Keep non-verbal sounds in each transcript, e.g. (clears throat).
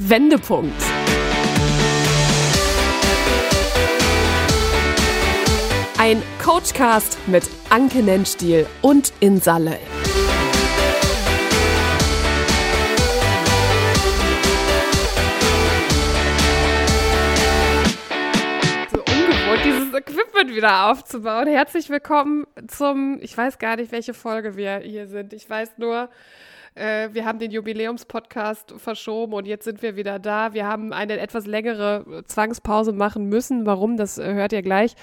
Wendepunkt. Ein Coachcast mit Anke Nennstiel und Insalle. So ungewohnt, dieses Equipment wieder aufzubauen. Herzlich willkommen zum, ich weiß gar nicht, welche Folge wir hier sind. Ich weiß nur, äh, wir haben den Jubiläumspodcast verschoben und jetzt sind wir wieder da. Wir haben eine etwas längere Zwangspause machen müssen. Warum, das äh, hört ihr gleich.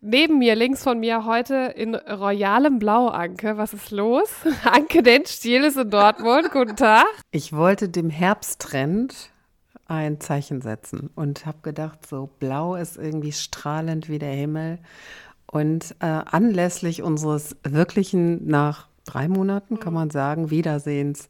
Neben mir, links von mir, heute in royalem Blau, Anke. Was ist los? (laughs) Anke Dentstiel ist in Dortmund. Guten Tag. Ich wollte dem Herbsttrend ein Zeichen setzen und habe gedacht, so blau ist irgendwie strahlend wie der Himmel. Und äh, anlässlich unseres wirklichen nach drei Monaten, kann man sagen, Wiedersehens,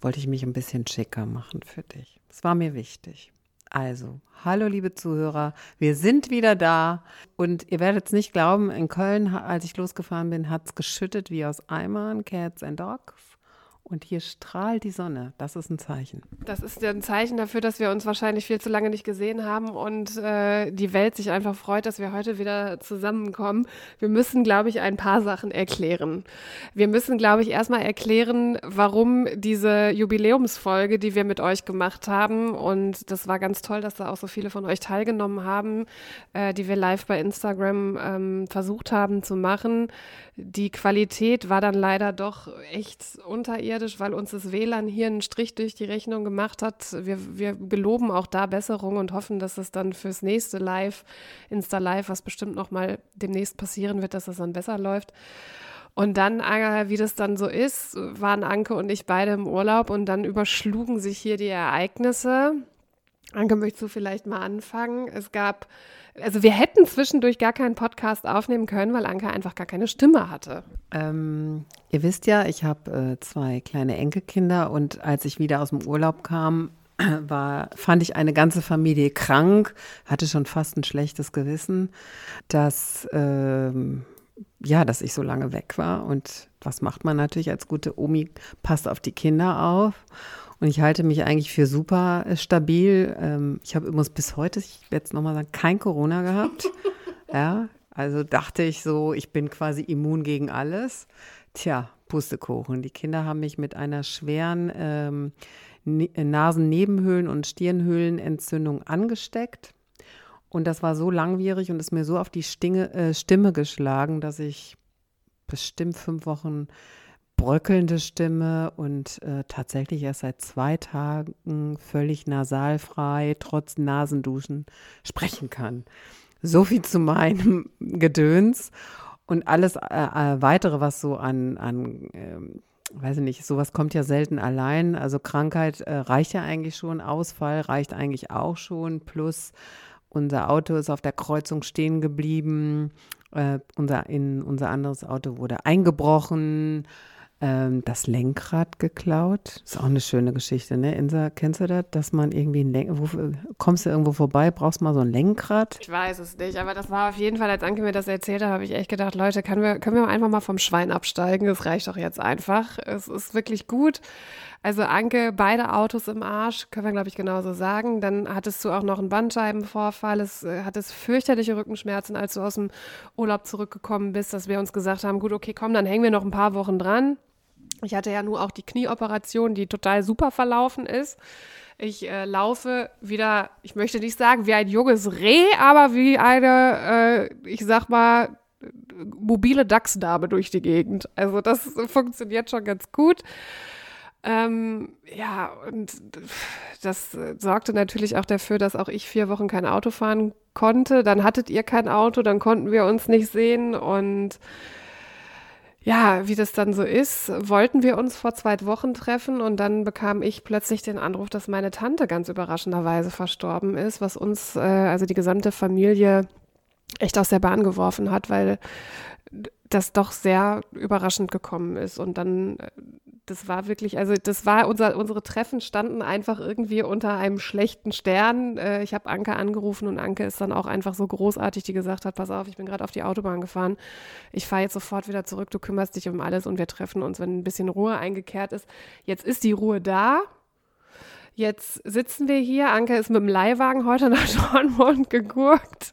wollte ich mich ein bisschen schicker machen für dich. Es war mir wichtig. Also, hallo liebe Zuhörer, wir sind wieder da und ihr werdet es nicht glauben, in Köln, als ich losgefahren bin, hat es geschüttet wie aus Eimern, Cats and Dogs. Und hier strahlt die Sonne. Das ist ein Zeichen. Das ist ein Zeichen dafür, dass wir uns wahrscheinlich viel zu lange nicht gesehen haben und äh, die Welt sich einfach freut, dass wir heute wieder zusammenkommen. Wir müssen, glaube ich, ein paar Sachen erklären. Wir müssen, glaube ich, erstmal erklären, warum diese Jubiläumsfolge, die wir mit euch gemacht haben, und das war ganz toll, dass da auch so viele von euch teilgenommen haben, äh, die wir live bei Instagram ähm, versucht haben zu machen. Die Qualität war dann leider doch echt unterirdisch, weil uns das WLAN hier einen Strich durch die Rechnung gemacht hat. Wir, wir geloben auch da Besserung und hoffen, dass es dann fürs nächste Live, Insta Live, was bestimmt noch mal demnächst passieren wird, dass es dann besser läuft. Und dann, wie das dann so ist, waren Anke und ich beide im Urlaub und dann überschlugen sich hier die Ereignisse. Anke, möchtest du vielleicht mal anfangen? Es gab also wir hätten zwischendurch gar keinen Podcast aufnehmen können, weil Anke einfach gar keine Stimme hatte. Ähm, ihr wisst ja, ich habe äh, zwei kleine Enkelkinder und als ich wieder aus dem Urlaub kam, (clears throat) war, fand ich eine ganze Familie krank, hatte schon fast ein schlechtes Gewissen, dass, ähm, ja, dass ich so lange weg war. Und was macht man natürlich als gute Omi? Passt auf die Kinder auf. Und ich halte mich eigentlich für super äh, stabil. Ähm, ich habe übrigens bis heute, ich werde es nochmal sagen, kein Corona gehabt. (laughs) ja, also dachte ich so, ich bin quasi immun gegen alles. Tja, Pustekuchen. Die Kinder haben mich mit einer schweren ähm, Nasennebenhöhlen- und Stirnhöhlenentzündung angesteckt. Und das war so langwierig und ist mir so auf die Stinge, äh, Stimme geschlagen, dass ich bestimmt fünf Wochen bröckelnde Stimme und äh, tatsächlich erst seit zwei Tagen völlig nasalfrei, trotz Nasenduschen sprechen kann. So viel zu meinem (laughs) Gedöns. Und alles äh, äh, weitere, was so an, an ähm, weiß ich nicht, sowas kommt ja selten allein. Also Krankheit äh, reicht ja eigentlich schon, Ausfall reicht eigentlich auch schon, plus unser Auto ist auf der Kreuzung stehen geblieben, äh, unser, in, unser anderes Auto wurde eingebrochen ähm, das Lenkrad geklaut. Ist auch eine schöne Geschichte, ne? Insa, kennst du das? Dass man irgendwie ein Lenk wo, kommst du irgendwo vorbei, brauchst mal so ein Lenkrad? Ich weiß es nicht, aber das war auf jeden Fall, als Anke mir das erzählt hat, habe ich echt gedacht, Leute, können wir, können wir einfach mal vom Schwein absteigen? Das reicht doch jetzt einfach. Es ist wirklich gut. Also Anke, beide Autos im Arsch, können wir, glaube ich, genauso sagen. Dann hattest du auch noch einen Bandscheibenvorfall, es äh, hattest fürchterliche Rückenschmerzen, als du aus dem Urlaub zurückgekommen bist, dass wir uns gesagt haben, gut, okay, komm, dann hängen wir noch ein paar Wochen dran. Ich hatte ja nur auch die Knieoperation, die total super verlaufen ist. Ich äh, laufe wieder, ich möchte nicht sagen wie ein junges Reh, aber wie eine, äh, ich sag mal, mobile Dachsdame durch die Gegend. Also das (laughs) funktioniert schon ganz gut. Ähm, ja, und das sorgte natürlich auch dafür, dass auch ich vier Wochen kein Auto fahren konnte. Dann hattet ihr kein Auto, dann konnten wir uns nicht sehen und ja, wie das dann so ist, wollten wir uns vor zwei Wochen treffen und dann bekam ich plötzlich den Anruf, dass meine Tante ganz überraschenderweise verstorben ist, was uns, äh, also die gesamte Familie, echt aus der Bahn geworfen hat, weil das doch sehr überraschend gekommen ist. Und dann äh, das war wirklich, also das war unser, unsere Treffen standen einfach irgendwie unter einem schlechten Stern. Äh, ich habe Anke angerufen und Anke ist dann auch einfach so großartig, die gesagt hat, pass auf, ich bin gerade auf die Autobahn gefahren. Ich fahre jetzt sofort wieder zurück, du kümmerst dich um alles und wir treffen uns, wenn ein bisschen Ruhe eingekehrt ist. Jetzt ist die Ruhe da. Jetzt sitzen wir hier. Anke ist mit dem Leihwagen heute nach (laughs) Dortmund gegurkt.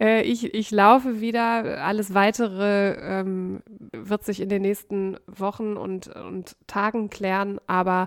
Äh, ich, ich laufe wieder. Alles Weitere ähm, wird sich in den nächsten Wochen und, und Tagen klären. Aber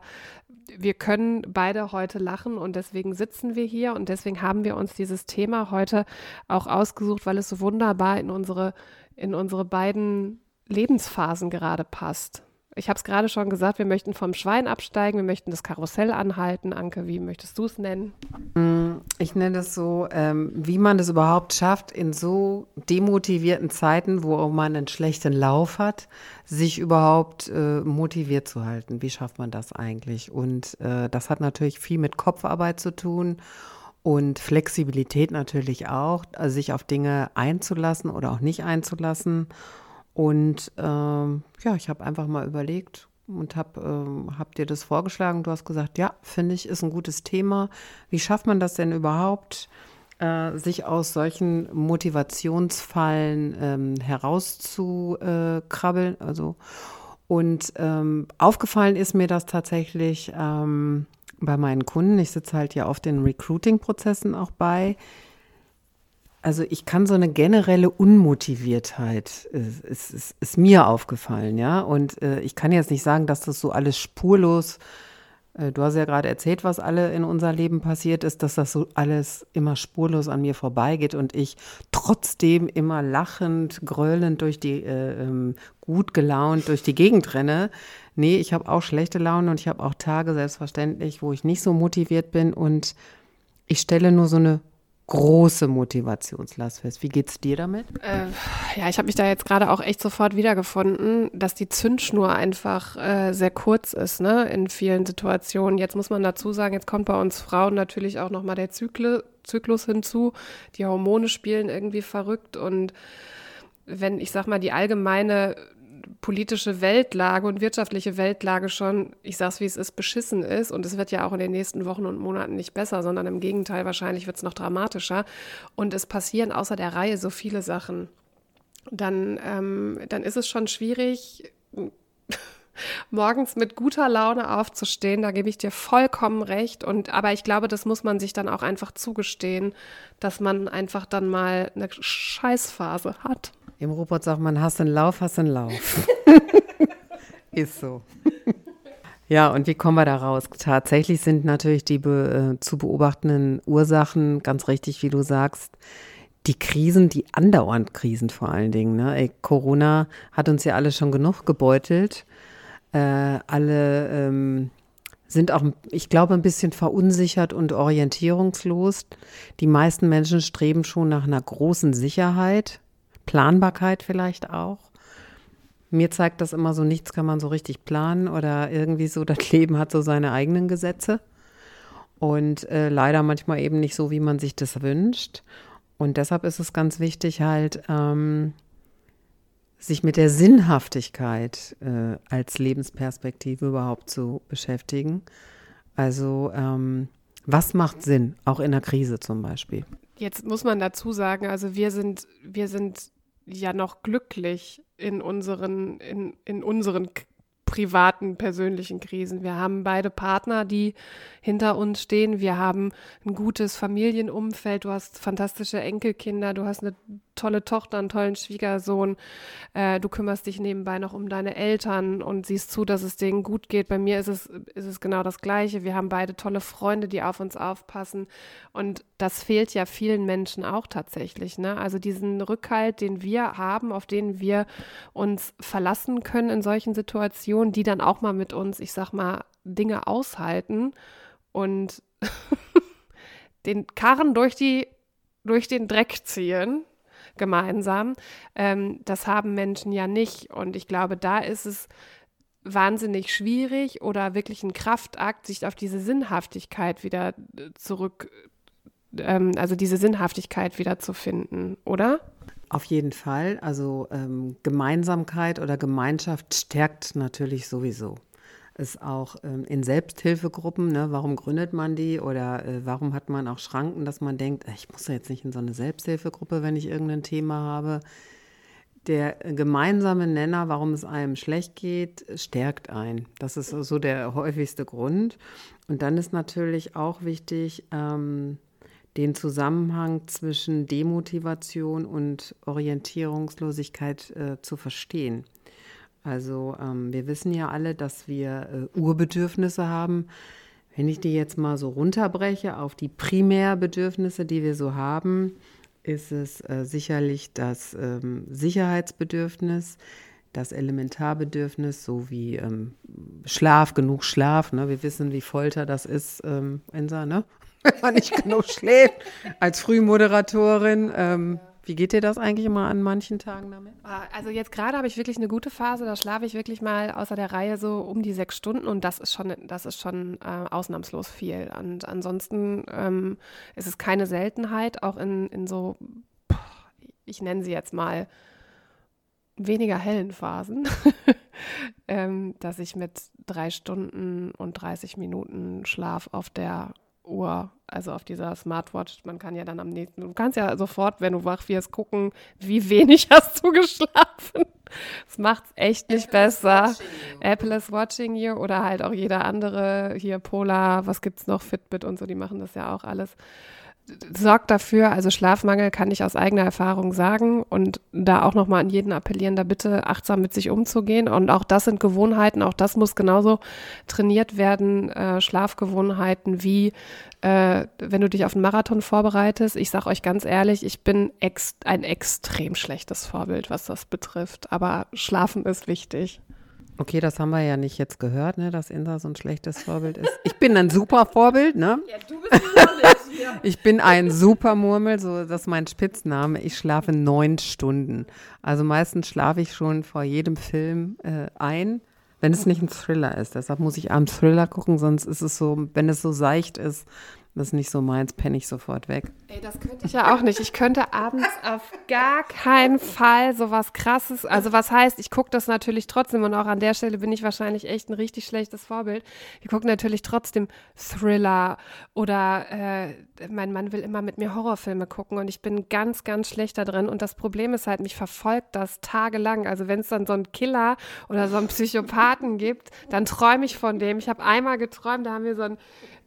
wir können beide heute lachen und deswegen sitzen wir hier und deswegen haben wir uns dieses Thema heute auch ausgesucht, weil es so wunderbar in unsere, in unsere beiden Lebensphasen gerade passt. Ich habe es gerade schon gesagt, wir möchten vom Schwein absteigen, wir möchten das Karussell anhalten. Anke, wie möchtest du es nennen? Mm, ich nenne es so, ähm, wie man es überhaupt schafft, in so demotivierten Zeiten, wo man einen schlechten Lauf hat, sich überhaupt äh, motiviert zu halten. Wie schafft man das eigentlich? Und äh, das hat natürlich viel mit Kopfarbeit zu tun und Flexibilität natürlich auch, also sich auf Dinge einzulassen oder auch nicht einzulassen. Und ähm, ja, ich habe einfach mal überlegt und habe ähm, hab dir das vorgeschlagen. Du hast gesagt, ja, finde ich, ist ein gutes Thema. Wie schafft man das denn überhaupt, äh, sich aus solchen Motivationsfallen ähm, herauszukrabbeln? also und ähm, aufgefallen ist mir das tatsächlich ähm, bei meinen Kunden. Ich sitze halt ja auf den Recruiting-Prozessen auch bei also ich kann so eine generelle Unmotiviertheit, ist, ist, ist, ist mir aufgefallen, ja. Und äh, ich kann jetzt nicht sagen, dass das so alles spurlos, äh, du hast ja gerade erzählt, was alle in unser Leben passiert ist, dass das so alles immer spurlos an mir vorbeigeht und ich trotzdem immer lachend, gröhlend durch die, äh, ähm, gut gelaunt durch die Gegend renne. Nee, ich habe auch schlechte Laune und ich habe auch Tage selbstverständlich, wo ich nicht so motiviert bin und ich stelle nur so eine große Motivationslast fest. Wie geht's dir damit? Äh, ja, ich habe mich da jetzt gerade auch echt sofort wiedergefunden, dass die Zündschnur einfach äh, sehr kurz ist, ne, in vielen Situationen. Jetzt muss man dazu sagen, jetzt kommt bei uns Frauen natürlich auch nochmal der Zykle, Zyklus hinzu. Die Hormone spielen irgendwie verrückt und wenn, ich sag mal, die allgemeine politische Weltlage und wirtschaftliche Weltlage schon, ich sag's wie es ist, beschissen ist. Und es wird ja auch in den nächsten Wochen und Monaten nicht besser, sondern im Gegenteil, wahrscheinlich wird es noch dramatischer. Und es passieren außer der Reihe so viele Sachen. Dann, ähm, dann ist es schon schwierig, (laughs) morgens mit guter Laune aufzustehen. Da gebe ich dir vollkommen recht. Und aber ich glaube, das muss man sich dann auch einfach zugestehen, dass man einfach dann mal eine Scheißphase hat. Im Robot sagt man, hast einen Lauf, hast einen Lauf. (laughs) Ist so. (laughs) Ja, und wie kommen wir da raus? Tatsächlich sind natürlich die be, äh, zu beobachtenden Ursachen, ganz richtig, wie du sagst, die Krisen, die andauernd Krisen vor allen Dingen. Ne? Ey, Corona hat uns ja alle schon genug gebeutelt. Äh, alle ähm, sind auch, ich glaube, ein bisschen verunsichert und orientierungslos. Die meisten Menschen streben schon nach einer großen Sicherheit. Planbarkeit vielleicht auch. Mir zeigt das immer so, nichts kann man so richtig planen oder irgendwie so, (laughs) das Leben hat so seine eigenen Gesetze und äh, leider manchmal eben nicht so, wie man sich das wünscht. Und deshalb ist es ganz wichtig, halt ähm, sich mit der Sinnhaftigkeit äh, als Lebensperspektive überhaupt zu beschäftigen. Also ähm, was macht Sinn, auch in der Krise zum Beispiel? Jetzt muss man dazu sagen, also wir sind, wir sind ja noch glücklich in unseren, in, in unseren privaten, persönlichen Krisen. Wir haben beide Partner, die hinter uns stehen. Wir haben ein gutes Familienumfeld. Du hast fantastische Enkelkinder. Du hast eine tolle Tochter, einen tollen Schwiegersohn. Äh, du kümmerst dich nebenbei noch um deine Eltern und siehst zu, dass es denen gut geht. Bei mir ist es, ist es genau das Gleiche. Wir haben beide tolle Freunde, die auf uns aufpassen. Und das fehlt ja vielen Menschen auch tatsächlich. Ne? Also diesen Rückhalt, den wir haben, auf den wir uns verlassen können in solchen Situationen, die dann auch mal mit uns, ich sag mal, Dinge aushalten und (laughs) den Karren durch die durch den Dreck ziehen, gemeinsam. Ähm, das haben Menschen ja nicht. Und ich glaube, da ist es wahnsinnig schwierig oder wirklich ein Kraftakt, sich auf diese Sinnhaftigkeit wieder äh, zurück, ähm, also diese Sinnhaftigkeit wieder zu finden, oder? Auf jeden Fall. Also ähm, Gemeinsamkeit oder Gemeinschaft stärkt natürlich sowieso ist auch ähm, in Selbsthilfegruppen, ne, warum gründet man die oder äh, warum hat man auch Schranken, dass man denkt, äh, ich muss ja jetzt nicht in so eine Selbsthilfegruppe, wenn ich irgendein Thema habe. der gemeinsame Nenner, warum es einem schlecht geht, stärkt ein. Das ist so der häufigste Grund. Und dann ist natürlich auch wichtig, ähm, den Zusammenhang zwischen Demotivation und Orientierungslosigkeit äh, zu verstehen. Also ähm, wir wissen ja alle, dass wir äh, Urbedürfnisse haben. Wenn ich die jetzt mal so runterbreche auf die Primärbedürfnisse, die wir so haben, ist es äh, sicherlich das ähm, Sicherheitsbedürfnis, das Elementarbedürfnis sowie ähm, Schlaf, genug Schlaf. Ne? Wir wissen, wie Folter das ist, ähm, Ensa, ne? (laughs) wenn man nicht genug schläft. Als Frühmoderatorin ähm, wie geht dir das eigentlich immer an manchen Tagen damit? Ah, also jetzt gerade habe ich wirklich eine gute Phase, da schlafe ich wirklich mal außer der Reihe so um die sechs Stunden und das ist schon, das ist schon äh, ausnahmslos viel. Und ansonsten ähm, ist es keine Seltenheit, auch in, in so, ich nenne sie jetzt mal weniger hellen Phasen, (laughs) ähm, dass ich mit drei Stunden und 30 Minuten Schlaf auf der Uhr, also auf dieser Smartwatch. Man kann ja dann am nächsten, du kannst ja sofort, wenn du wach wirst, gucken, wie wenig (laughs) hast du geschlafen. Das macht es echt nicht Apple besser. Apple is watching you oder halt auch jeder andere, hier Polar, was gibt's noch, Fitbit und so, die machen das ja auch alles sorgt dafür, also Schlafmangel kann ich aus eigener Erfahrung sagen und da auch nochmal an jeden appellieren, da bitte achtsam mit sich umzugehen. Und auch das sind Gewohnheiten, auch das muss genauso trainiert werden, äh, Schlafgewohnheiten wie äh, wenn du dich auf einen Marathon vorbereitest. Ich sage euch ganz ehrlich, ich bin ex ein extrem schlechtes Vorbild, was das betrifft. Aber Schlafen ist wichtig. Okay, das haben wir ja nicht jetzt gehört, ne, dass Insa so ein schlechtes Vorbild ist. Ich bin ein super Vorbild, ne? Ja, du bist hier. Ich bin ein super Murmel, so das ist mein Spitzname. Ich schlafe neun Stunden. Also meistens schlafe ich schon vor jedem Film äh, ein, wenn es nicht ein Thriller ist. Deshalb muss ich abends Thriller gucken, sonst ist es so, wenn es so seicht ist, das ist nicht so meins, penne ich sofort weg. Ey, das könnte ich ja auch nicht. Ich könnte abends auf gar keinen Fall so was krasses, also was heißt, ich gucke das natürlich trotzdem und auch an der Stelle bin ich wahrscheinlich echt ein richtig schlechtes Vorbild. Ich gucke natürlich trotzdem Thriller oder äh, mein Mann will immer mit mir Horrorfilme gucken und ich bin ganz, ganz schlecht da drin und das Problem ist halt, mich verfolgt das tagelang. Also wenn es dann so einen Killer oder so einen Psychopathen gibt, dann träume ich von dem. Ich habe einmal geträumt, da haben wir so ein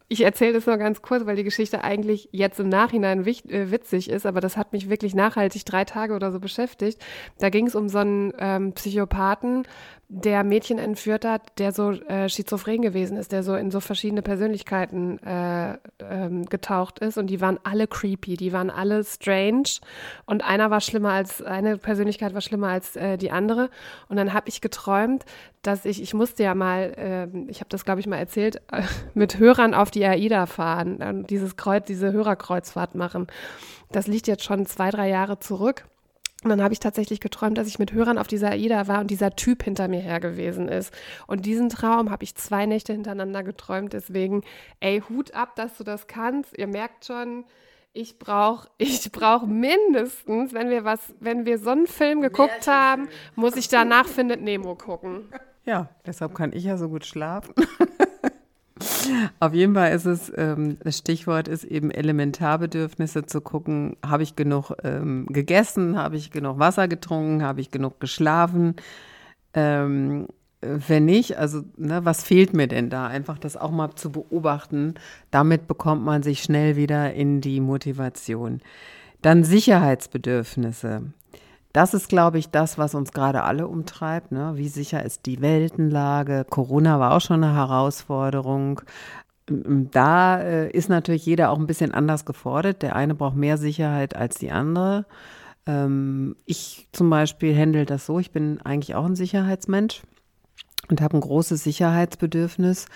ich erzähle das nur ganz kurz, weil die Geschichte eigentlich jetzt im Nachhinein äh, witzig ist, aber das hat mich wirklich nachhaltig drei Tage oder so beschäftigt. Da ging es um so einen ähm, Psychopathen, der Mädchen entführt hat, der so äh, schizophren gewesen ist, der so in so verschiedene Persönlichkeiten äh, ähm, getaucht ist und die waren alle creepy, die waren alle strange und einer war schlimmer als, eine Persönlichkeit war schlimmer als äh, die andere und dann habe ich geträumt, dass ich, ich musste ja mal, ähm, ich habe das glaube ich mal erzählt, (laughs) mit Hörern auf die AIDA fahren, dieses Kreuz, diese Hörerkreuzfahrt machen. Das liegt jetzt schon zwei, drei Jahre zurück. Und dann habe ich tatsächlich geträumt, dass ich mit Hörern auf dieser AIDA war und dieser Typ hinter mir her gewesen ist. Und diesen Traum habe ich zwei Nächte hintereinander geträumt. Deswegen, ey, Hut ab, dass du das kannst. Ihr merkt schon, ich brauche (laughs) ich brauch mindestens, wenn wir was, wenn wir so einen Film geguckt haben, muss ich danach Findet Nemo gucken. Ja, deshalb kann ich ja so gut schlafen. Auf jeden Fall ist es, ähm, das Stichwort ist eben Elementarbedürfnisse zu gucken, habe ich genug ähm, gegessen, habe ich genug Wasser getrunken, habe ich genug geschlafen. Ähm, wenn nicht, also ne, was fehlt mir denn da? Einfach das auch mal zu beobachten. Damit bekommt man sich schnell wieder in die Motivation. Dann Sicherheitsbedürfnisse. Das ist, glaube ich, das, was uns gerade alle umtreibt. Ne? Wie sicher ist die Weltenlage? Corona war auch schon eine Herausforderung. Da äh, ist natürlich jeder auch ein bisschen anders gefordert. Der eine braucht mehr Sicherheit als die andere. Ähm, ich zum Beispiel handle das so, ich bin eigentlich auch ein Sicherheitsmensch und habe ein großes Sicherheitsbedürfnis,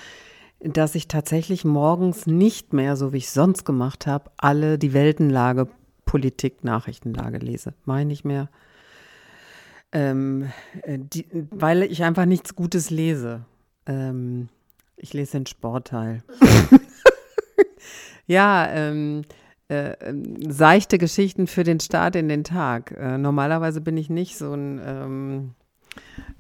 dass ich tatsächlich morgens nicht mehr, so wie ich sonst gemacht habe, alle die Weltenlage, Politik, Nachrichtenlage lese. Meine ich mehr ähm, äh, die, weil ich einfach nichts Gutes lese. Ähm, ich lese den Sportteil. (laughs) ja, ähm, äh, ähm, seichte Geschichten für den Start in den Tag. Äh, normalerweise bin ich nicht so ein, ähm,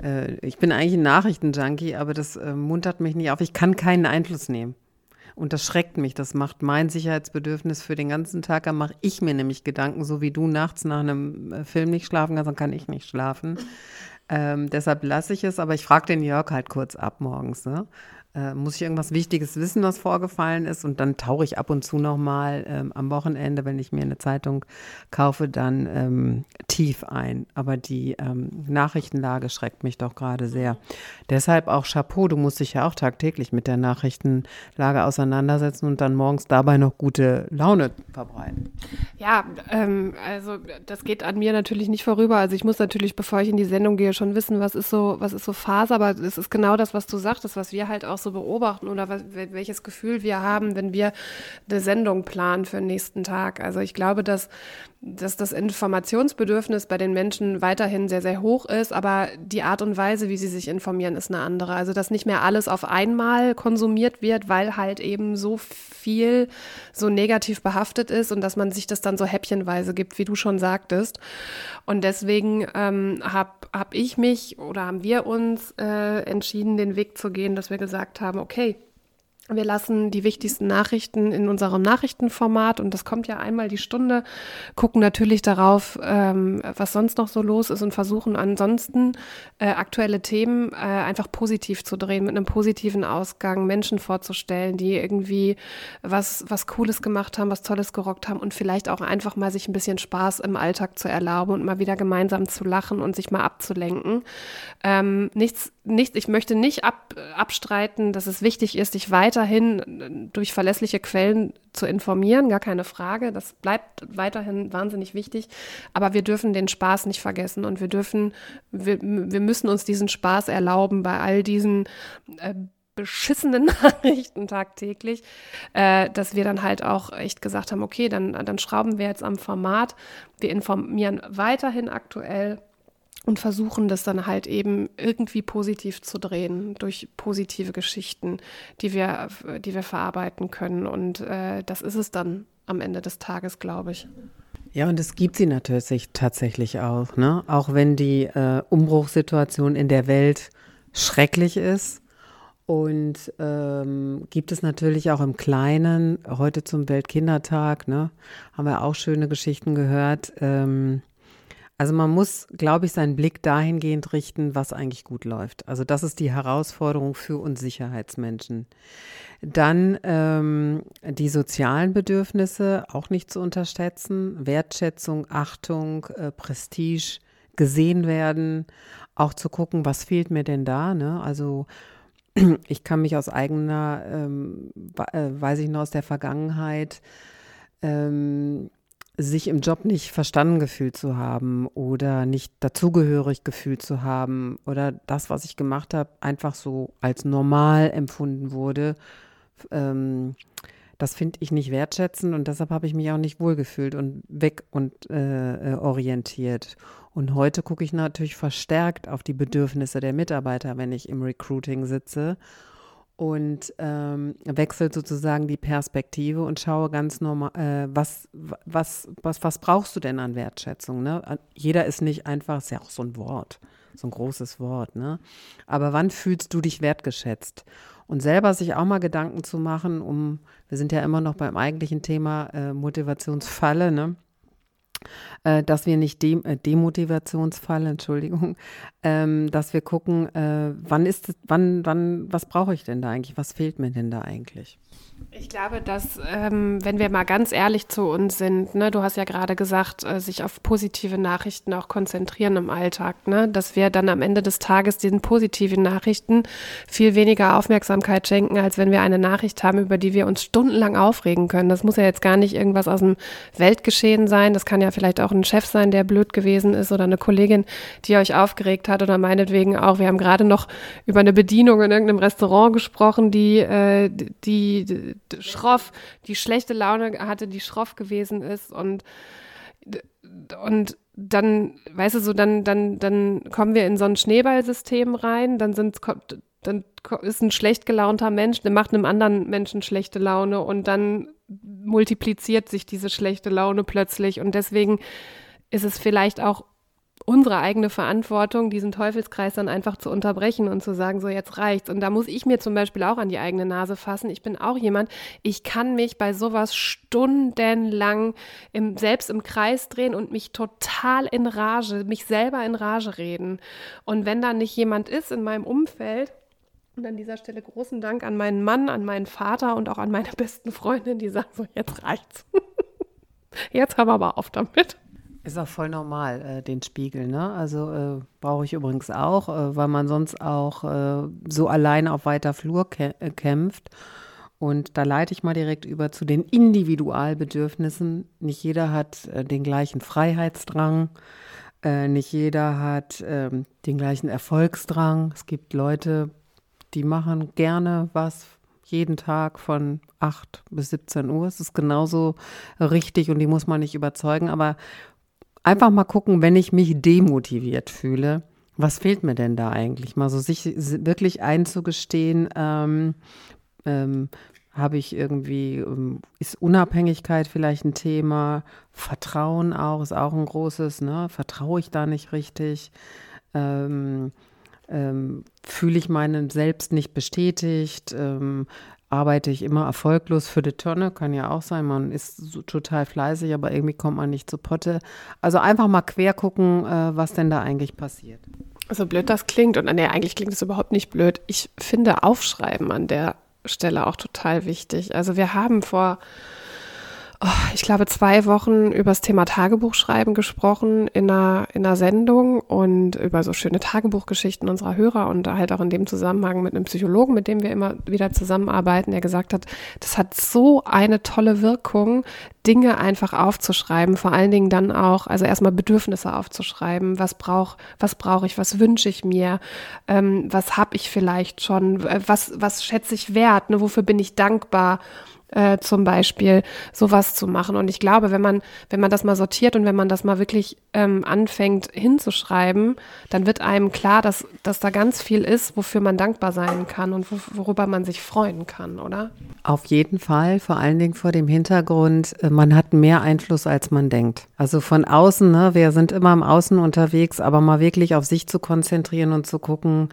äh, ich bin eigentlich ein Nachrichtenjunkie, aber das äh, muntert mich nicht auf. Ich kann keinen Einfluss nehmen. Und das schreckt mich. Das macht mein Sicherheitsbedürfnis für den ganzen Tag. Da mache ich mir nämlich Gedanken, so wie du nachts nach einem äh, Film nicht schlafen kannst, dann kann ich nicht schlafen. Ähm, deshalb lasse ich es, aber ich frage den Jörg halt kurz ab morgens. Ne? Äh, muss ich irgendwas Wichtiges wissen, was vorgefallen ist. Und dann tauche ich ab und zu nochmal ähm, am Wochenende, wenn ich mir eine Zeitung kaufe, dann ähm, tief ein. Aber die ähm, Nachrichtenlage schreckt mich doch gerade sehr. Deshalb auch Chapeau, du musst dich ja auch tagtäglich mit der Nachrichtenlage auseinandersetzen und dann morgens dabei noch gute Laune verbreiten. Ja, ähm, also das geht an mir natürlich nicht vorüber. Also ich muss natürlich, bevor ich in die Sendung gehe, schon wissen, was ist so, was ist so Phase, aber es ist genau das, was du sagtest, was wir halt auch so so beobachten oder was, welches Gefühl wir haben, wenn wir eine Sendung planen für den nächsten Tag. Also ich glaube, dass, dass das Informationsbedürfnis bei den Menschen weiterhin sehr, sehr hoch ist, aber die Art und Weise, wie sie sich informieren, ist eine andere. Also dass nicht mehr alles auf einmal konsumiert wird, weil halt eben so viel so negativ behaftet ist und dass man sich das dann so häppchenweise gibt, wie du schon sagtest. Und deswegen ähm, habe hab ich mich oder haben wir uns äh, entschieden, den Weg zu gehen, dass wir gesagt haben, okay, wir lassen die wichtigsten Nachrichten in unserem Nachrichtenformat und das kommt ja einmal die Stunde, gucken natürlich darauf, ähm, was sonst noch so los ist und versuchen ansonsten äh, aktuelle Themen äh, einfach positiv zu drehen, mit einem positiven Ausgang, Menschen vorzustellen, die irgendwie was, was Cooles gemacht haben, was Tolles gerockt haben und vielleicht auch einfach mal sich ein bisschen Spaß im Alltag zu erlauben und mal wieder gemeinsam zu lachen und sich mal abzulenken. Ähm, nichts, nichts, ich möchte nicht ab, abstreiten, dass es wichtig ist, weiter weiterhin durch verlässliche Quellen zu informieren, gar keine Frage. Das bleibt weiterhin wahnsinnig wichtig. Aber wir dürfen den Spaß nicht vergessen und wir dürfen, wir, wir müssen uns diesen Spaß erlauben bei all diesen äh, beschissenen (laughs) Nachrichten tagtäglich, äh, dass wir dann halt auch echt gesagt haben, okay, dann, dann schrauben wir jetzt am Format. Wir informieren weiterhin aktuell und versuchen das dann halt eben irgendwie positiv zu drehen durch positive Geschichten, die wir, die wir verarbeiten können. Und äh, das ist es dann am Ende des Tages, glaube ich. Ja, und es gibt sie natürlich tatsächlich auch, ne? Auch wenn die äh, Umbruchssituation in der Welt schrecklich ist. Und ähm, gibt es natürlich auch im Kleinen, heute zum Weltkindertag, ne, haben wir auch schöne Geschichten gehört. Ähm, also man muss, glaube ich, seinen Blick dahingehend richten, was eigentlich gut läuft. Also das ist die Herausforderung für uns Sicherheitsmenschen. Dann ähm, die sozialen Bedürfnisse auch nicht zu unterschätzen. Wertschätzung, Achtung, äh, Prestige, gesehen werden, auch zu gucken, was fehlt mir denn da. Ne? Also (clears throat) ich kann mich aus eigener, ähm, äh, weiß ich noch aus der Vergangenheit, ähm, sich im Job nicht verstanden gefühlt zu haben oder nicht dazugehörig gefühlt zu haben oder das, was ich gemacht habe, einfach so als normal empfunden wurde. Ähm, das finde ich nicht wertschätzend und deshalb habe ich mich auch nicht wohlgefühlt und weg und äh, äh orientiert. Und heute gucke ich natürlich verstärkt auf die Bedürfnisse der Mitarbeiter, wenn ich im Recruiting sitze und ähm, wechselt sozusagen die Perspektive und schaue ganz normal, äh, was, was, was, was brauchst du denn an Wertschätzung? Ne? Jeder ist nicht einfach, ist ja auch so ein Wort, so ein großes Wort, ne? Aber wann fühlst du dich wertgeschätzt? Und selber sich auch mal Gedanken zu machen, um, wir sind ja immer noch beim eigentlichen Thema äh, Motivationsfalle, ne? Äh, dass wir nicht dem, äh, Demotivationsfall, (laughs) Entschuldigung, ähm, dass wir gucken, äh, wann ist, wann, wann, was brauche ich denn da eigentlich, was fehlt mir denn da eigentlich? Ich glaube, dass, ähm, wenn wir mal ganz ehrlich zu uns sind, ne, du hast ja gerade gesagt, äh, sich auf positive Nachrichten auch konzentrieren im Alltag, ne, dass wir dann am Ende des Tages diesen positiven Nachrichten viel weniger Aufmerksamkeit schenken, als wenn wir eine Nachricht haben, über die wir uns stundenlang aufregen können. Das muss ja jetzt gar nicht irgendwas aus dem Weltgeschehen sein. Das kann ja vielleicht auch ein Chef sein, der blöd gewesen ist oder eine Kollegin, die euch aufgeregt hat oder meinetwegen auch. Wir haben gerade noch über eine Bedienung in irgendeinem Restaurant gesprochen, die, äh, die schroff, die schlechte Laune hatte, die schroff gewesen ist und und dann, weißt du, so dann, dann, dann kommen wir in so ein Schneeballsystem rein, dann sind dann ist ein schlecht gelaunter Mensch, der macht einem anderen Menschen schlechte Laune und dann multipliziert sich diese schlechte Laune plötzlich und deswegen ist es vielleicht auch unsere eigene Verantwortung, diesen Teufelskreis dann einfach zu unterbrechen und zu sagen, so jetzt reicht's. Und da muss ich mir zum Beispiel auch an die eigene Nase fassen. Ich bin auch jemand, ich kann mich bei sowas stundenlang im, selbst im Kreis drehen und mich total in Rage, mich selber in Rage reden. Und wenn da nicht jemand ist in meinem Umfeld, und an dieser Stelle großen Dank an meinen Mann, an meinen Vater und auch an meine besten Freundinnen, die sagen so, jetzt reicht's. (laughs) jetzt haben wir aber auf damit. Ist auch voll normal, äh, den Spiegel, ne? Also äh, brauche ich übrigens auch, äh, weil man sonst auch äh, so alleine auf weiter Flur kä äh, kämpft. Und da leite ich mal direkt über zu den Individualbedürfnissen. Nicht jeder hat äh, den gleichen Freiheitsdrang, nicht jeder hat ähm, den gleichen Erfolgsdrang. Es gibt Leute, die machen gerne was jeden Tag von 8 bis 17 Uhr. Es ist genauso richtig und die muss man nicht überzeugen. Aber einfach mal gucken, wenn ich mich demotiviert fühle, was fehlt mir denn da eigentlich? Mal so sich wirklich einzugestehen, ähm, ähm, habe ich irgendwie, ähm, ist Unabhängigkeit vielleicht ein Thema? Vertrauen auch, ist auch ein großes, ne? Vertraue ich da nicht richtig? Ähm, ähm, fühle ich meinen Selbst nicht bestätigt? Ähm, arbeite ich immer erfolglos für die Tonne, kann ja auch sein, man ist so total fleißig, aber irgendwie kommt man nicht zu Potte. Also einfach mal quer gucken, äh, was denn da eigentlich passiert. So blöd das klingt, und nee, eigentlich klingt es überhaupt nicht blöd. Ich finde Aufschreiben an der Stelle auch total wichtig. Also wir haben vor oh, ich glaube, zwei Wochen über das Thema Tagebuchschreiben gesprochen in einer, in einer Sendung und über so schöne Tagebuchgeschichten unserer Hörer und halt auch in dem Zusammenhang mit einem Psychologen, mit dem wir immer wieder zusammenarbeiten, der gesagt hat, das hat so eine tolle Wirkung, Dinge einfach aufzuschreiben, vor allen Dingen dann auch, also erstmal Bedürfnisse aufzuschreiben, was brauche was brauch ich, was wünsche ich mir, ähm, was habe ich vielleicht schon, was, was schätze ich wert, ne, wofür bin ich dankbar äh, zum Beispiel sowas zu machen. Und ich glaube, wenn man, wenn man das mal sortiert und wenn man das mal wirklich ähm, anfängt hinzuschreiben, dann wird einem klar, dass, dass da ganz viel ist, wofür man dankbar sein kann und wo, worüber man sich freuen kann, oder? Auf jeden Fall, vor allen Dingen vor dem Hintergrund, äh, man hat mehr Einfluss, als man denkt. Also von außen, ne, wir sind immer im Außen unterwegs, aber mal wirklich auf sich zu konzentrieren und zu gucken,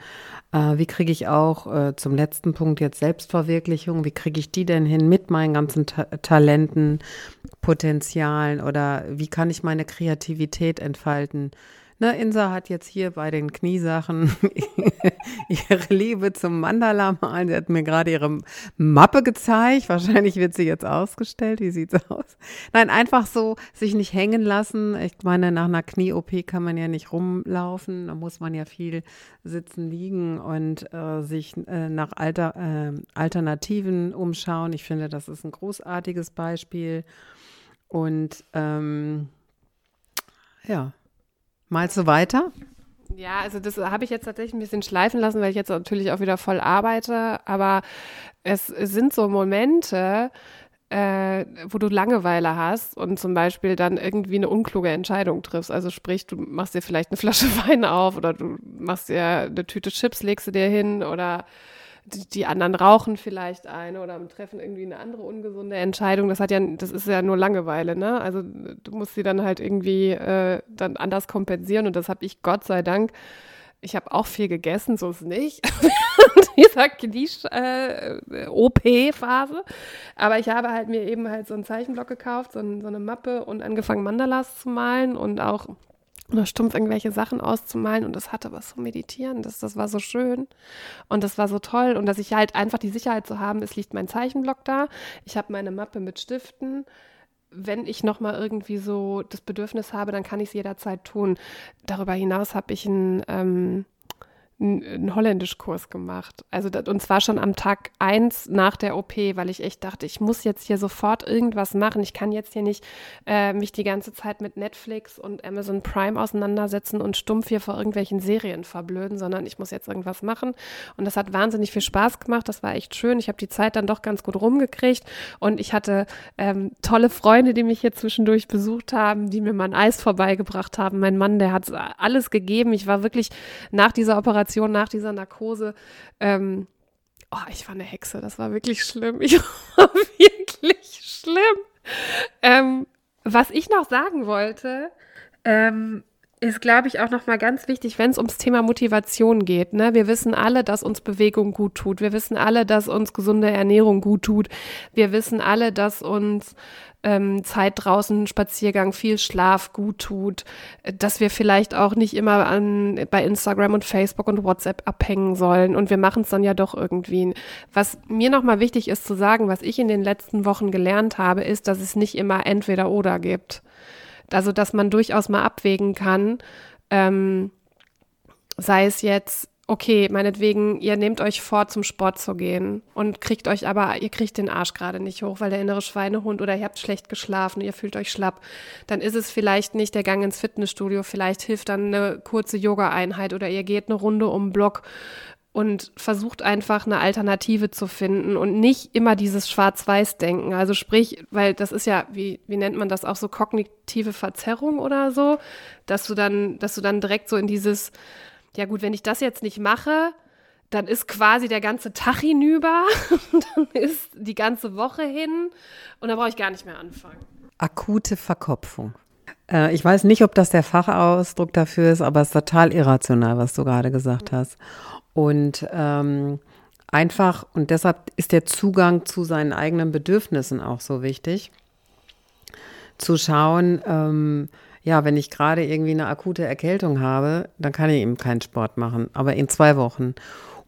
wie kriege ich auch äh, zum letzten Punkt jetzt Selbstverwirklichung? Wie kriege ich die denn hin mit meinen ganzen Ta Talenten, Potenzialen oder wie kann ich meine Kreativität entfalten? Ne, Insa hat jetzt hier bei den Kniesachen (laughs) ihre Liebe zum Mandala malen. Sie hat mir gerade ihre Mappe gezeigt. Wahrscheinlich wird sie jetzt ausgestellt. Wie sieht's aus? Nein, einfach so sich nicht hängen lassen. Ich meine, nach einer Knie-OP kann man ja nicht rumlaufen. Da muss man ja viel sitzen, liegen und äh, sich äh, nach Alter, äh, Alternativen umschauen. Ich finde, das ist ein großartiges Beispiel. Und ähm, ja. Malst du weiter? Ja, also das habe ich jetzt tatsächlich ein bisschen schleifen lassen, weil ich jetzt natürlich auch wieder voll arbeite. Aber es, sind so Momente, äh, wo du Langeweile hast und zum Beispiel dann irgendwie eine unkluge Entscheidung triffst. Also sprich, du machst dir vielleicht eine Flasche (laughs) Wein auf oder du machst dir eine Tüte Chips, legst du dir hin oder die anderen rauchen vielleicht eine oder treffen irgendwie eine andere ungesunde Entscheidung. Das hat ja, das ist ja nur Langeweile, ne? Also du musst sie dann halt irgendwie äh, dann anders kompensieren und das habe ich Gott sei Dank. Ich habe auch viel gegessen, so ist es nicht. (laughs) dieser Knie-OP-Phase. Äh, Aber ich habe halt mir eben halt so einen Zeichenblock gekauft, so, ein, so eine Mappe und angefangen Mandalas zu malen und auch oder stumpf irgendwelche Sachen auszumalen und das hatte was zu meditieren. Das, das war so schön und das war so toll und dass ich halt einfach die Sicherheit zu haben, es liegt mein Zeichenblock da, ich habe meine Mappe mit Stiften. Wenn ich nochmal irgendwie so das Bedürfnis habe, dann kann ich es jederzeit tun. Darüber hinaus habe ich ein ähm, einen Holländischkurs gemacht. Also und zwar schon am Tag eins nach der OP, weil ich echt dachte, ich muss jetzt hier sofort irgendwas machen. Ich kann jetzt hier nicht äh, mich die ganze Zeit mit Netflix und Amazon Prime auseinandersetzen und stumpf hier vor irgendwelchen Serien verblöden, sondern ich muss jetzt irgendwas machen. Und das hat wahnsinnig viel Spaß gemacht. Das war echt schön. Ich habe die Zeit dann doch ganz gut rumgekriegt und ich hatte ähm, tolle Freunde, die mich hier zwischendurch besucht haben, die mir mein Eis vorbeigebracht haben. Mein Mann, der hat alles gegeben. Ich war wirklich nach dieser Operation Operation, nach dieser Narkose, ähm, oh, ich war eine Hexe, das war wirklich schlimm. (laughs) Ich war wirklich schlimm. Ähm, was ich noch sagen wollte, ähm, ist, glaube ich, auch nochmal ganz wichtig, wenn es ums Thema Motivation geht. Ne? Wir wissen alle, dass uns Bewegung gut tut. Wir wissen alle, dass uns gesunde Ernährung gut tut. Wir wissen alle, dass uns ähm, Zeit draußen, Spaziergang, viel Schlaf gut tut, dass wir vielleicht auch nicht immer an, bei Instagram und Facebook und WhatsApp abhängen sollen und wir machen es dann ja doch irgendwie. Was mir nochmal wichtig ist zu sagen, was ich in den letzten Wochen gelernt habe, ist, dass es nicht immer entweder oder gibt. Also, dass man durchaus mal abwägen kann, ähm, sei es jetzt, okay, meinetwegen, ihr nehmt euch vor, zum Sport zu gehen und kriegt euch aber, ihr kriegt den Arsch gerade nicht hoch, weil der innere Schweinehund oder ihr habt schlecht geschlafen, ihr fühlt euch schlapp, dann ist es vielleicht nicht der Gang ins Fitnessstudio, vielleicht hilft dann eine kurze Yoga-Einheit oder ihr geht eine Runde um den Block und versucht einfach eine Alternative zu finden und nicht immer dieses Schwarz-Weiß-Denken. Also sprich, weil das ist ja, wie, wie nennt man das auch so, kognitive Verzerrung oder so, dass du dann, dass du dann direkt so in dieses, ja gut, wenn ich das jetzt nicht mache, dann ist quasi der ganze Tag hinüber, (laughs) dann ist die ganze Woche hin und dann brauche ich gar nicht mehr anfangen. Akute Verkopfung. Äh, ich weiß nicht, ob das der Fachausdruck dafür ist, aber es ist total irrational, was du gerade gesagt hast. Und ähm, einfach, und deshalb ist der Zugang zu seinen eigenen Bedürfnissen auch so wichtig, zu schauen, ähm, ja, wenn ich gerade irgendwie eine akute Erkältung habe, dann kann ich eben keinen Sport machen, aber in zwei Wochen.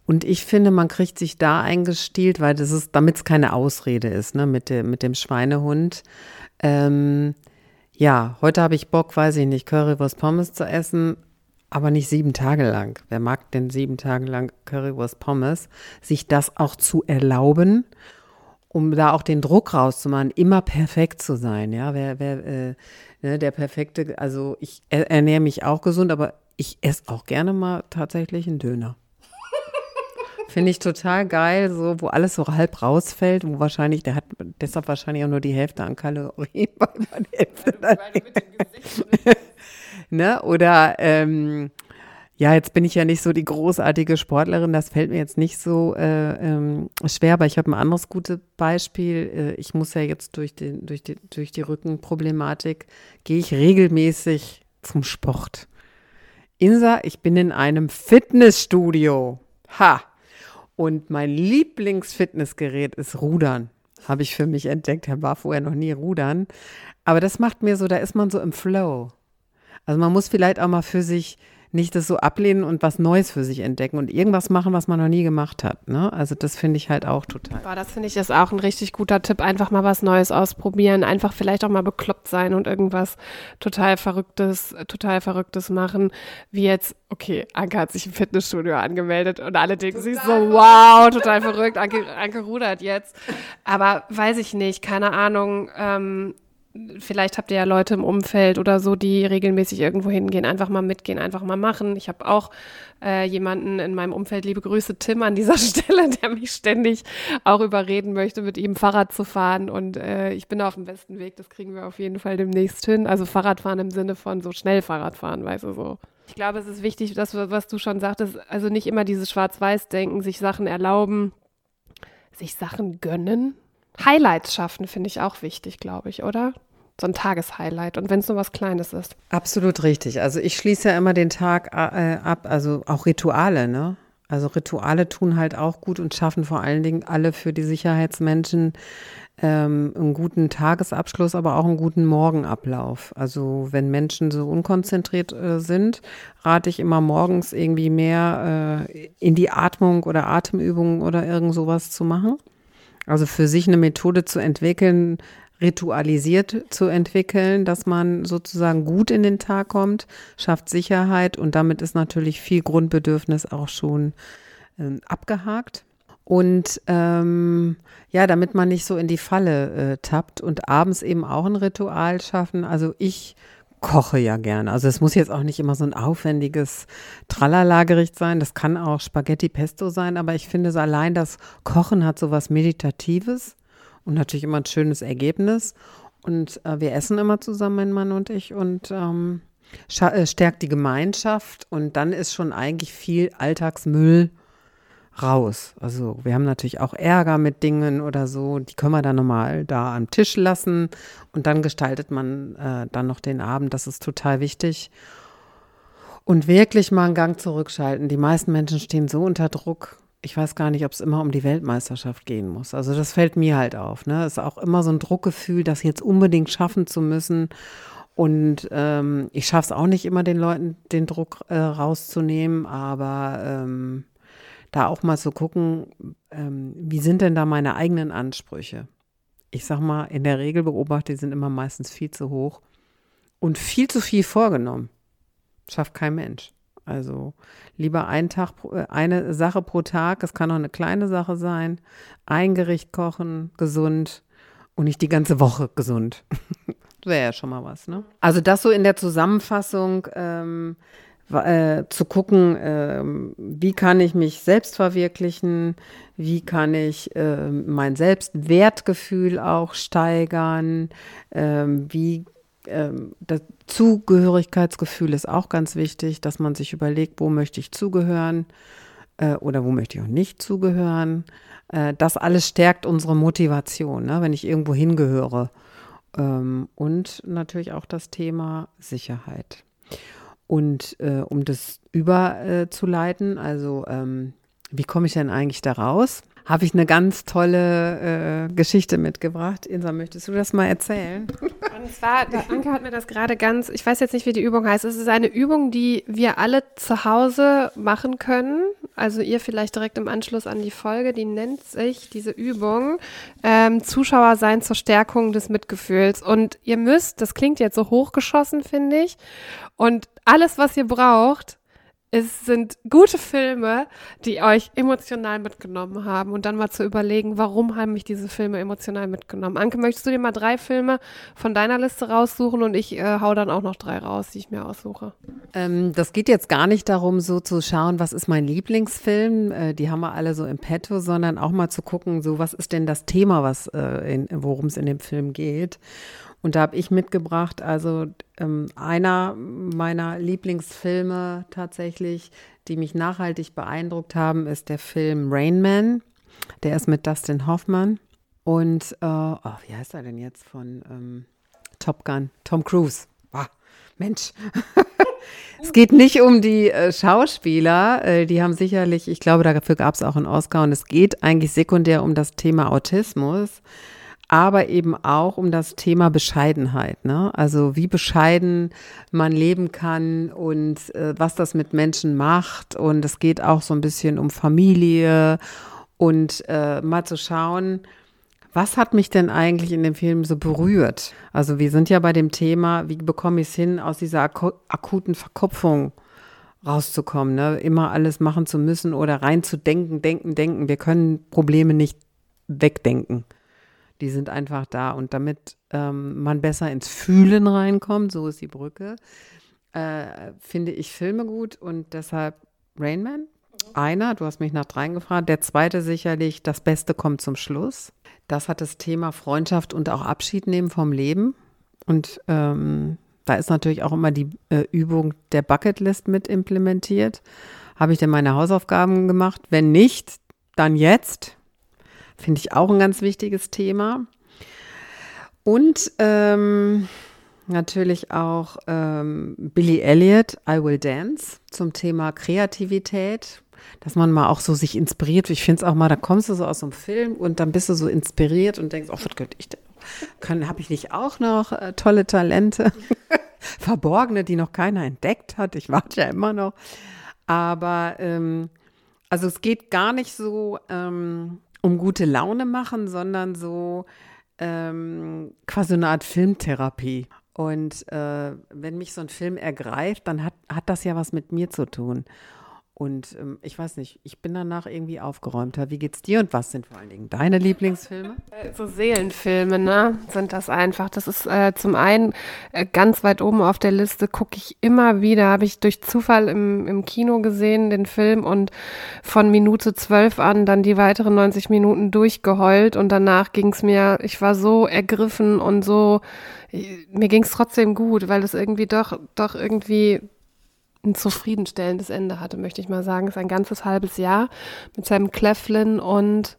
Und ich finde, man kriegt sich da eingestielt, weil das ist, damit es keine Ausrede ist, ne, mit, de, mit dem Schweinehund. Ähm, ja, heute habe ich Bock, weiß ich nicht, Currywurst Pommes zu essen, aber nicht sieben Tage lang. Wer mag denn sieben Tage lang Currywurst Pommes? Sich das auch zu erlauben, um da auch den Druck rauszumachen, immer perfekt zu sein. Ja, wer, wer, äh, ne, der perfekte, also ich ernähre mich auch gesund, aber ich esse auch gerne mal tatsächlich einen Döner. (laughs) Finde ich total geil, so wo alles so halb rausfällt, wo wahrscheinlich, der hat deshalb wahrscheinlich auch nur die Hälfte an Kalorien, weil man die Hälfte Gesicht (laughs) ne? Oder ähm, ja, jetzt bin ich ja nicht so die großartige Sportlerin, das fällt mir jetzt nicht so äh, ähm, schwer, aber ich habe ein anderes gutes Beispiel. Äh, ich muss ja jetzt durch, den, durch, die, durch die Rückenproblematik, gehe ich regelmäßig zum Sport. Insa, ich bin in einem Fitnessstudio. Ha! Und mein Lieblingsfitnessgerät ist Rudern. Habe ich für mich entdeckt. Er war vorher noch nie Rudern. Aber das macht mir so, da ist man so im Flow. Also man muss vielleicht auch mal für sich nicht das so ablehnen und was Neues für sich entdecken und irgendwas machen, was man noch nie gemacht hat. Ne? Also das finde ich halt auch total. Boah, das finde ich ist auch ein richtig guter Tipp. Einfach mal was Neues ausprobieren, einfach vielleicht auch mal bekloppt sein und irgendwas total Verrücktes, total Verrücktes machen. Wie jetzt, okay, Anke hat sich im Fitnessstudio angemeldet und alle denken total sich so, wow, total verrückt, Anke, Anke rudert jetzt. Aber weiß ich nicht, keine Ahnung. Ähm, vielleicht habt ihr ja Leute im Umfeld oder so, die regelmäßig irgendwo hingehen, einfach mal mitgehen, einfach mal machen. Ich habe auch äh, jemanden in meinem Umfeld, liebe Grüße, Tim an dieser (laughs) Stelle, der mich ständig auch überreden möchte, mit ihm Fahrrad zu fahren. Und äh, ich bin auf dem besten Weg, das kriegen wir auf jeden Fall demnächst hin. Also Fahrradfahren im Sinne von so schnell Fahrradfahren, weißt du so. Ich glaube, es ist wichtig, dass, was du schon sagtest, also nicht immer dieses Schwarz-Weiß-Denken, sich Sachen erlauben, sich Sachen gönnen, Highlights schaffen, finde ich auch wichtig, glaube ich, oder? So ein Tageshighlight und wenn es nur was Kleines ist. Absolut richtig. Also ich schließe ja immer den Tag äh, ab, also auch Rituale, ne? Also Rituale tun halt auch gut und schaffen vor allen Dingen alle für die Sicherheitsmenschen ähm, einen guten Tagesabschluss, aber auch einen guten Morgenablauf. Also wenn Menschen so unkonzentriert äh, sind, rate ich immer morgens irgendwie mehr äh, in die Atmung oder Atemübungen oder irgend sowas zu machen. Also für sich eine Methode zu entwickeln, ritualisiert zu entwickeln, dass man sozusagen gut in den Tag kommt, schafft Sicherheit und damit ist natürlich viel Grundbedürfnis auch schon äh, abgehakt. Und ähm, ja, damit man nicht so in die Falle äh, tappt und abends eben auch ein Ritual schaffen. Also ich koche ja gerne. Also es muss jetzt auch nicht immer so ein aufwendiges Tralala-Gericht sein. Das kann auch Spaghetti Pesto sein, aber ich finde so allein das Kochen hat so was Meditatives und natürlich immer ein schönes Ergebnis. Und äh, wir essen immer zusammen, mein Mann und ich, und ähm, äh, stärkt die Gemeinschaft. Und dann ist schon eigentlich viel Alltagsmüll raus. Also wir haben natürlich auch Ärger mit Dingen oder so, die können wir dann nochmal da am Tisch lassen und dann gestaltet man äh, dann noch den Abend. Das ist total wichtig. Und wirklich mal einen Gang zurückschalten. Die meisten Menschen stehen so unter Druck. Ich weiß gar nicht, ob es immer um die Weltmeisterschaft gehen muss. Also das fällt mir halt auf. Ne? Ist auch immer so ein Druckgefühl, das jetzt unbedingt schaffen zu müssen. Und ähm, ich schaffe es auch nicht immer, den Leuten den Druck äh, rauszunehmen, aber ähm, da auch mal zu gucken, ähm, wie sind denn da meine eigenen Ansprüche? Ich sag mal, in der Regel beobachte, die sind immer meistens viel zu hoch und viel zu viel vorgenommen. Schafft kein Mensch. Also lieber einen Tag, äh, eine Sache pro Tag, es kann auch eine kleine Sache sein. Ein Gericht kochen, gesund und nicht die ganze Woche gesund. (laughs) Wäre ja schon mal was, ne? Also das so in der Zusammenfassung ähm, äh, zu gucken, äh, wie kann ich mich selbst verwirklichen, wie kann ich äh, mein Selbstwertgefühl auch steigern, ähm, wie ähm, das Zugehörigkeitsgefühl ist auch ganz wichtig, dass man sich überlegt, wo möchte ich zugehören äh, oder wo möchte ich auch nicht zugehören. Äh, das alles stärkt unsere Motivation, ne, wenn ich irgendwo hingehöre. Ähm, und natürlich auch das Thema Sicherheit. Und äh, um das überzuleiten, also ähm, wie komme ich denn eigentlich da raus? Habe ich eine ganz tolle äh, Geschichte mitgebracht. Insa, möchtest du das mal erzählen? (laughs) Und zwar, der Anke hat mir das gerade ganz, ich weiß jetzt nicht, wie die Übung heißt. Es ist eine Übung, die wir alle zu Hause machen können. Also ihr vielleicht direkt im Anschluss an die Folge. Die nennt sich, diese Übung, ähm, Zuschauer sein zur Stärkung des Mitgefühls. Und ihr müsst, das klingt jetzt so hochgeschossen, finde ich. Und alles, was ihr braucht, es sind gute Filme, die euch emotional mitgenommen haben und dann mal zu überlegen, warum haben mich diese Filme emotional mitgenommen. Anke, möchtest du dir mal drei Filme von deiner Liste raussuchen und ich äh, hau dann auch noch drei raus, die ich mir aussuche. Ähm, das geht jetzt gar nicht darum, so zu schauen, was ist mein Lieblingsfilm, äh, die haben wir alle so im Petto, sondern auch mal zu gucken, so was ist denn das Thema, was äh, worum es in dem Film geht. Und da habe ich mitgebracht, also ähm, einer meiner Lieblingsfilme tatsächlich, die mich nachhaltig beeindruckt haben, ist der Film Rain Man. Der ist mit Dustin Hoffman. Und, äh, oh, wie heißt er denn jetzt von ähm, Top Gun? Tom Cruise. Ah, Mensch. (laughs) es geht nicht um die äh, Schauspieler. Äh, die haben sicherlich, ich glaube, dafür gab es auch einen Oscar. Und es geht eigentlich sekundär um das Thema Autismus aber eben auch um das Thema Bescheidenheit. Ne? Also wie bescheiden man leben kann und äh, was das mit Menschen macht. Und es geht auch so ein bisschen um Familie und äh, mal zu schauen, was hat mich denn eigentlich in dem Film so berührt? Also wir sind ja bei dem Thema, wie bekomme ich es hin, aus dieser akuten Verkopfung rauszukommen, ne? immer alles machen zu müssen oder reinzudenken, denken, denken. Wir können Probleme nicht wegdenken. Die sind einfach da. Und damit ähm, man besser ins Fühlen reinkommt, so ist die Brücke, äh, finde ich Filme gut und deshalb Rainman. Einer, du hast mich nach dreien gefragt. Der zweite sicherlich, das Beste kommt zum Schluss. Das hat das Thema Freundschaft und auch Abschied nehmen vom Leben. Und ähm, da ist natürlich auch immer die äh, Übung der Bucketlist mit implementiert. Habe ich denn meine Hausaufgaben gemacht? Wenn nicht, dann jetzt. Finde ich auch ein ganz wichtiges Thema. Und ähm, natürlich auch ähm, Billy Elliot, I Will Dance, zum Thema Kreativität, dass man mal auch so sich inspiriert. Ich finde es auch mal, da kommst du so aus so einem Film und dann bist du so inspiriert und denkst, oh, was könnte ich denn? Habe ich nicht auch noch äh, tolle Talente? (laughs) Verborgene, die noch keiner entdeckt hat. Ich warte ja immer noch. Aber ähm, also es geht gar nicht so ähm, um gute Laune machen, sondern so ähm, quasi eine Art Filmtherapie. Und äh, wenn mich so ein Film ergreift, dann hat, hat das ja was mit mir zu tun. Und ähm, ich weiß nicht, ich bin danach irgendwie aufgeräumter. Wie geht's dir und was sind vor allen Dingen deine Lieblingsfilme? Äh, so Seelenfilme, ne? Sind das einfach. Das ist äh, zum einen äh, ganz weit oben auf der Liste, gucke ich immer wieder, habe ich durch Zufall im, im Kino gesehen, den Film und von Minute zwölf an dann die weiteren 90 Minuten durchgeheult und danach ging es mir, ich war so ergriffen und so, mir ging es trotzdem gut, weil es irgendwie doch, doch irgendwie ein zufriedenstellendes Ende hatte, möchte ich mal sagen. Es ist ein ganzes halbes Jahr mit Sam Cleflin und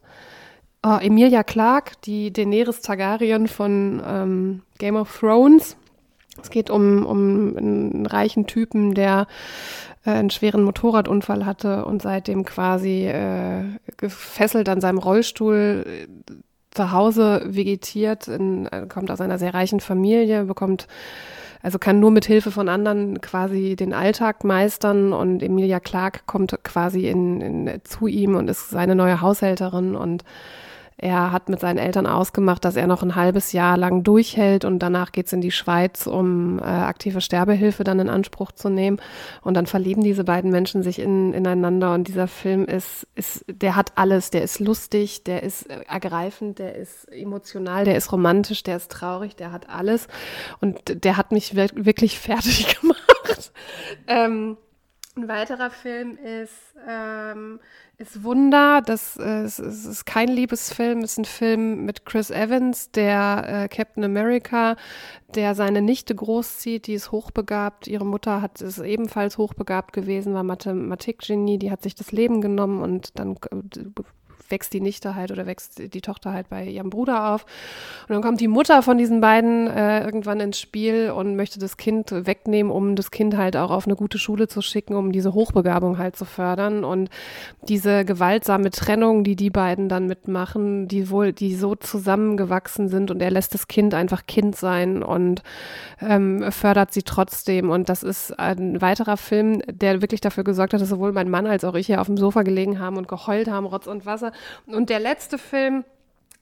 oh, Emilia Clarke, die Daenerys Targaryen von ähm, Game of Thrones. Es geht um, um einen reichen Typen, der äh, einen schweren Motorradunfall hatte und seitdem quasi äh, gefesselt an seinem Rollstuhl äh, zu Hause vegetiert, in, äh, kommt aus einer sehr reichen Familie, bekommt also kann nur mit Hilfe von anderen quasi den Alltag meistern und Emilia Clark kommt quasi in, in, zu ihm und ist seine neue Haushälterin und er hat mit seinen Eltern ausgemacht, dass er noch ein halbes Jahr lang durchhält und danach geht's in die Schweiz, um äh, aktive Sterbehilfe dann in Anspruch zu nehmen. Und dann verlieben diese beiden Menschen sich in, ineinander und dieser Film ist, ist, der hat alles. Der ist lustig, der ist äh, ergreifend, der ist emotional, der ist romantisch, der ist traurig, der hat alles. Und der hat mich wirklich (laughs) fertig gemacht. ähm, ein weiterer Film ist ähm, ist Wunder. Das äh, ist, ist kein Liebesfilm, ist ein Film mit Chris Evans, der äh, Captain America, der seine Nichte großzieht, die ist hochbegabt. Ihre Mutter hat ist ebenfalls hochbegabt gewesen, war Mathematikgenie, die hat sich das Leben genommen und dann äh, wächst die Nichte halt oder wächst die Tochter halt bei ihrem Bruder auf. Und dann kommt die Mutter von diesen beiden äh, irgendwann ins Spiel und möchte das Kind wegnehmen, um das Kind halt auch auf eine gute Schule zu schicken, um diese Hochbegabung halt zu fördern. Und diese gewaltsame Trennung, die die beiden dann mitmachen, die wohl, die so zusammengewachsen sind und er lässt das Kind einfach Kind sein und ähm, fördert sie trotzdem. Und das ist ein weiterer Film, der wirklich dafür gesorgt hat, dass sowohl mein Mann als auch ich hier auf dem Sofa gelegen haben und geheult haben, Rotz und Wasser. Und der letzte Film,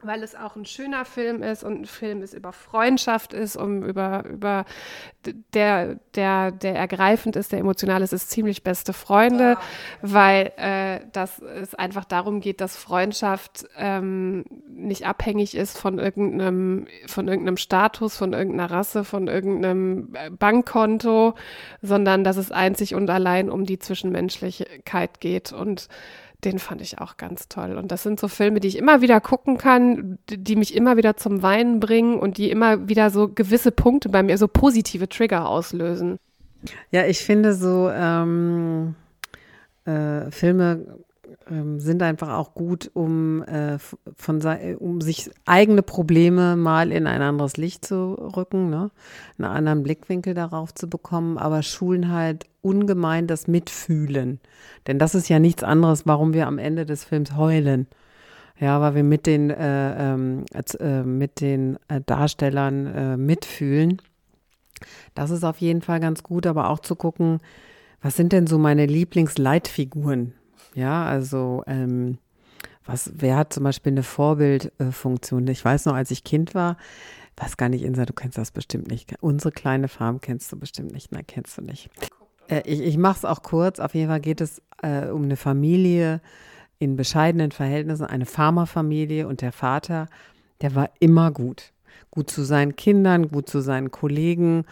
weil es auch ein schöner Film ist und ein Film ist über Freundschaft ist, um über, über der, der, der ergreifend ist, der emotional ist, ist ziemlich beste Freunde, ja. weil äh, das es einfach darum geht, dass Freundschaft ähm, nicht abhängig ist von irgendeinem, von irgendeinem Status, von irgendeiner Rasse, von irgendeinem äh, Bankkonto, sondern dass es einzig und allein um die Zwischenmenschlichkeit geht und den fand ich auch ganz toll. Und das sind so Filme, die ich immer wieder gucken kann, die mich immer wieder zum Weinen bringen und die immer wieder so gewisse Punkte bei mir, so positive Trigger auslösen. Ja, ich finde so ähm, äh, Filme ähm, sind einfach auch gut, um, äh, von, um sich eigene Probleme mal in ein anderes Licht zu rücken, ne? einen anderen Blickwinkel darauf zu bekommen, aber schulen halt ungemein das Mitfühlen. Denn das ist ja nichts anderes, warum wir am Ende des Films heulen. Ja, weil wir mit den, äh, ähm, äh, mit den äh, Darstellern äh, mitfühlen. Das ist auf jeden Fall ganz gut, aber auch zu gucken, was sind denn so meine Lieblingsleitfiguren? Ja, also ähm, was, wer hat zum Beispiel eine Vorbildfunktion? ich weiß noch, als ich Kind war, weiß gar nicht, Insa, du kennst das bestimmt nicht. Unsere kleine Farm kennst du bestimmt nicht. Nein, kennst du nicht. Äh, ich ich mache es auch kurz. Auf jeden Fall geht es äh, um eine Familie in bescheidenen Verhältnissen, eine Farmerfamilie und der Vater, der war immer gut. Gut zu seinen Kindern, gut zu seinen Kollegen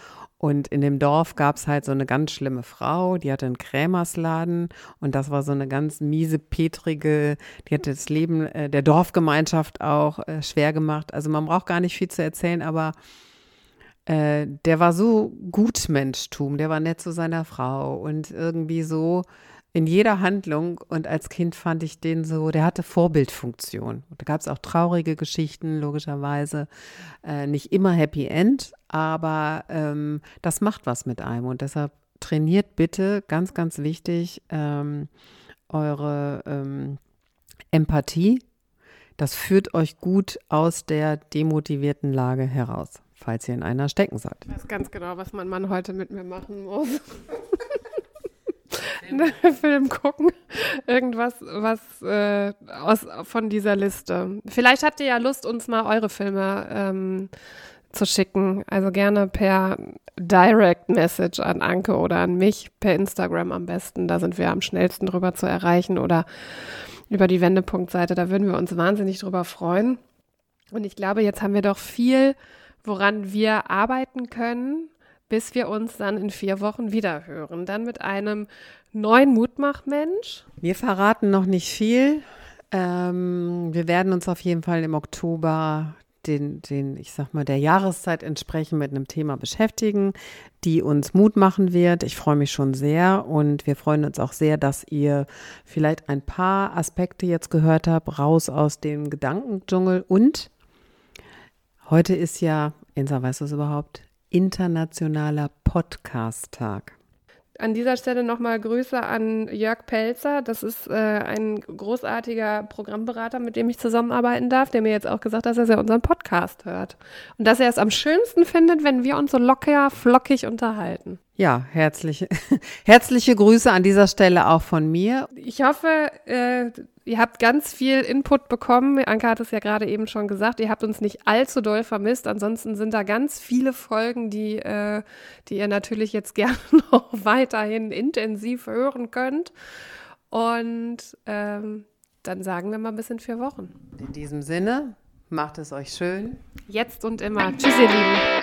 und in dem Dorf gab es halt so eine ganz schlimme Frau, die hatte einen Krämersladen und das war so eine ganz miese, petrige, die hatte das Leben äh, der Dorfgemeinschaft auch äh, schwer gemacht. Also man braucht gar nicht viel zu erzählen, aber äh, der war so Gutmenschtum, der war nett zu seiner Frau und irgendwie so in jeder Handlung und als Kind fand ich den so, der hatte Vorbildfunktion. da gab es auch traurige Geschichten, logischerweise. Äh, nicht immer Happy End, aber ähm, das macht was mit einem. Und deshalb trainiert bitte, ganz, ganz wichtig, ähm, eure ähm, Empathie. Das führt euch gut aus der demotivierten Lage heraus, falls ihr in einer stecken seid. Ich weiß ganz genau, was mein Mann heute mit mir machen muss. (laughs) (laughs) Film gucken. Irgendwas, was äh, aus, von dieser Liste. Vielleicht habt ihr ja Lust, uns mal eure Filme ähm, zu schicken. Also gerne per Direct Message an Anke oder an mich, per Instagram am besten. Da sind wir am schnellsten drüber zu erreichen oder über die Wendepunktseite. Da würden wir uns wahnsinnig drüber freuen. Und ich glaube, jetzt haben wir doch viel, woran wir arbeiten können bis wir uns dann in vier Wochen wieder hören. Dann mit einem neuen Mutmachmensch. Wir verraten noch nicht viel. Ähm, wir werden uns auf jeden Fall im Oktober den, den, ich sag mal, der Jahreszeit entsprechend mit einem Thema beschäftigen, die uns Mut machen wird. Ich freue mich schon sehr und wir freuen uns auch sehr, dass ihr vielleicht ein paar Aspekte jetzt gehört habt, raus aus dem Gedankendschungel. Und heute ist ja, Insa, weißt du es überhaupt? Internationaler Podcast-Tag. An dieser Stelle nochmal Grüße an Jörg Pelzer. Das ist äh, ein großartiger Programmberater, mit dem ich zusammenarbeiten darf, der mir jetzt auch gesagt hat, dass er unseren Podcast hört. Und dass er es am schönsten findet, wenn wir uns so locker, flockig unterhalten. Ja, herzliche, (laughs) herzliche Grüße an dieser Stelle auch von mir. Ich hoffe, äh, ihr habt ganz viel Input bekommen. Anke hat es ja gerade eben schon gesagt. Ihr habt uns nicht allzu doll vermisst. Ansonsten sind da ganz viele Folgen, die, äh, die ihr natürlich jetzt (laughs) gerne noch weiterhin intensiv hören könnt. Und ähm, dann sagen wir mal bis in vier Wochen. In diesem Sinne, macht es euch schön. Jetzt und immer. Tschüss, ihr Lieben.